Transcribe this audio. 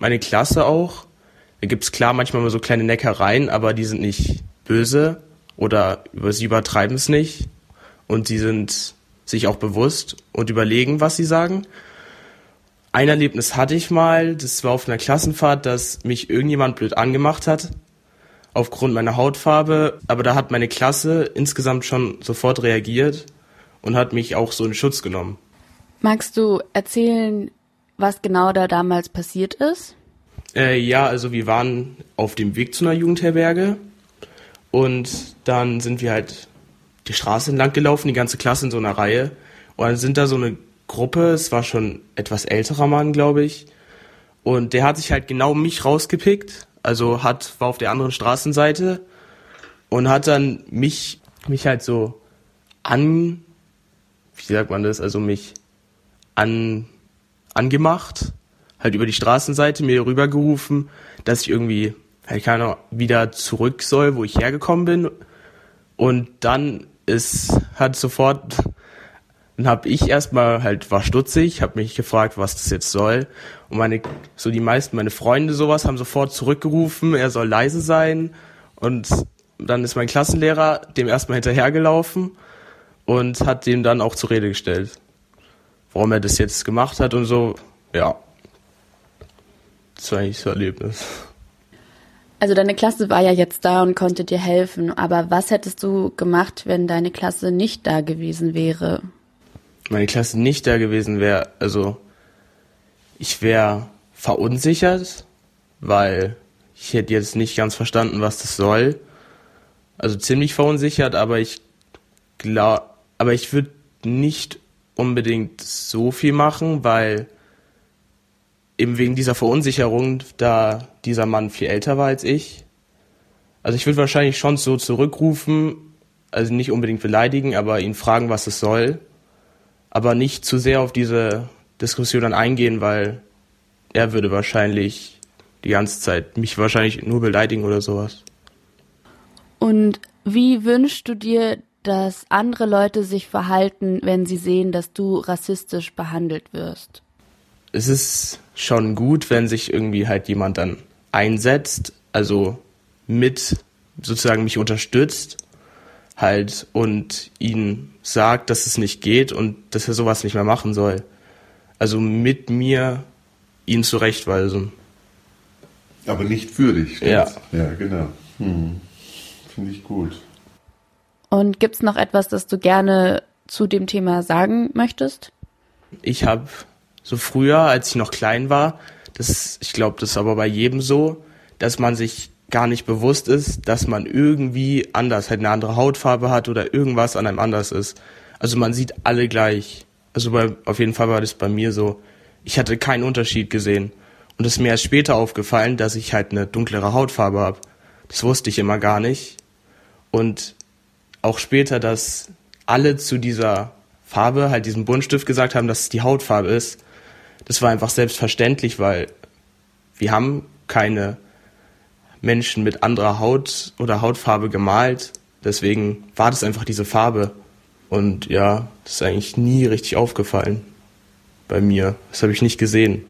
meine Klasse auch. Da gibt's klar manchmal mal so kleine Neckereien, aber die sind nicht böse oder sie übertreiben es nicht. Und sie sind sich auch bewusst und überlegen, was sie sagen. Ein Erlebnis hatte ich mal, das war auf einer Klassenfahrt, dass mich irgendjemand blöd angemacht hat, aufgrund meiner Hautfarbe. Aber da hat meine Klasse insgesamt schon sofort reagiert und hat mich auch so in Schutz genommen. Magst du erzählen, was genau da damals passiert ist? Äh, ja, also wir waren auf dem Weg zu einer Jugendherberge und dann sind wir halt die Straße entlang gelaufen, die ganze Klasse in so einer Reihe. Und dann sind da so eine Gruppe, es war schon etwas älterer Mann, glaube ich. Und der hat sich halt genau mich rausgepickt, also hat, war auf der anderen Straßenseite und hat dann mich, mich halt so an, wie sagt man das, also mich an, angemacht, halt über die Straßenseite mir rübergerufen, dass ich irgendwie, halt keine Ahnung, wieder zurück soll, wo ich hergekommen bin. Und dann ist, hat sofort, dann habe ich erstmal halt, war stutzig, habe mich gefragt, was das jetzt soll. Und meine, so die meisten, meine Freunde sowas, haben sofort zurückgerufen, er soll leise sein. Und dann ist mein Klassenlehrer dem erstmal hinterhergelaufen und hat dem dann auch zur Rede gestellt warum er das jetzt gemacht hat und so. Ja. Das war eigentlich so ein Erlebnis. Also deine Klasse war ja jetzt da und konnte dir helfen, aber was hättest du gemacht, wenn deine Klasse nicht da gewesen wäre? Meine Klasse nicht da gewesen wäre, also ich wäre verunsichert, weil ich hätte jetzt nicht ganz verstanden, was das soll. Also ziemlich verunsichert, aber ich glaube, aber ich würde nicht unbedingt so viel machen, weil eben wegen dieser Verunsicherung, da dieser Mann viel älter war als ich. Also ich würde wahrscheinlich schon so zurückrufen, also nicht unbedingt beleidigen, aber ihn fragen, was es soll, aber nicht zu sehr auf diese Diskussion dann eingehen, weil er würde wahrscheinlich die ganze Zeit mich wahrscheinlich nur beleidigen oder sowas. Und wie wünschst du dir, dass andere Leute sich verhalten, wenn sie sehen, dass du rassistisch behandelt wirst? Es ist schon gut, wenn sich irgendwie halt jemand dann einsetzt, also mit sozusagen mich unterstützt halt und ihn sagt, dass es nicht geht und dass er sowas nicht mehr machen soll. Also mit mir ihn zurechtweisen. Aber nicht für dich. Stimmt's? Ja. Ja, genau. Hm. Finde ich gut. Und gibt's noch etwas, das du gerne zu dem Thema sagen möchtest? Ich habe so früher, als ich noch klein war, das, ich glaube, das ist aber bei jedem so, dass man sich gar nicht bewusst ist, dass man irgendwie anders, halt eine andere Hautfarbe hat oder irgendwas an einem anders ist. Also man sieht alle gleich. Also bei, auf jeden Fall war das bei mir so. Ich hatte keinen Unterschied gesehen. Und es ist mir erst später aufgefallen, dass ich halt eine dunklere Hautfarbe habe. Das wusste ich immer gar nicht. Und auch später, dass alle zu dieser Farbe, halt diesem Buntstift gesagt haben, dass es die Hautfarbe ist. Das war einfach selbstverständlich, weil wir haben keine Menschen mit anderer Haut oder Hautfarbe gemalt. Deswegen war das einfach diese Farbe. Und ja, das ist eigentlich nie richtig aufgefallen bei mir. Das habe ich nicht gesehen.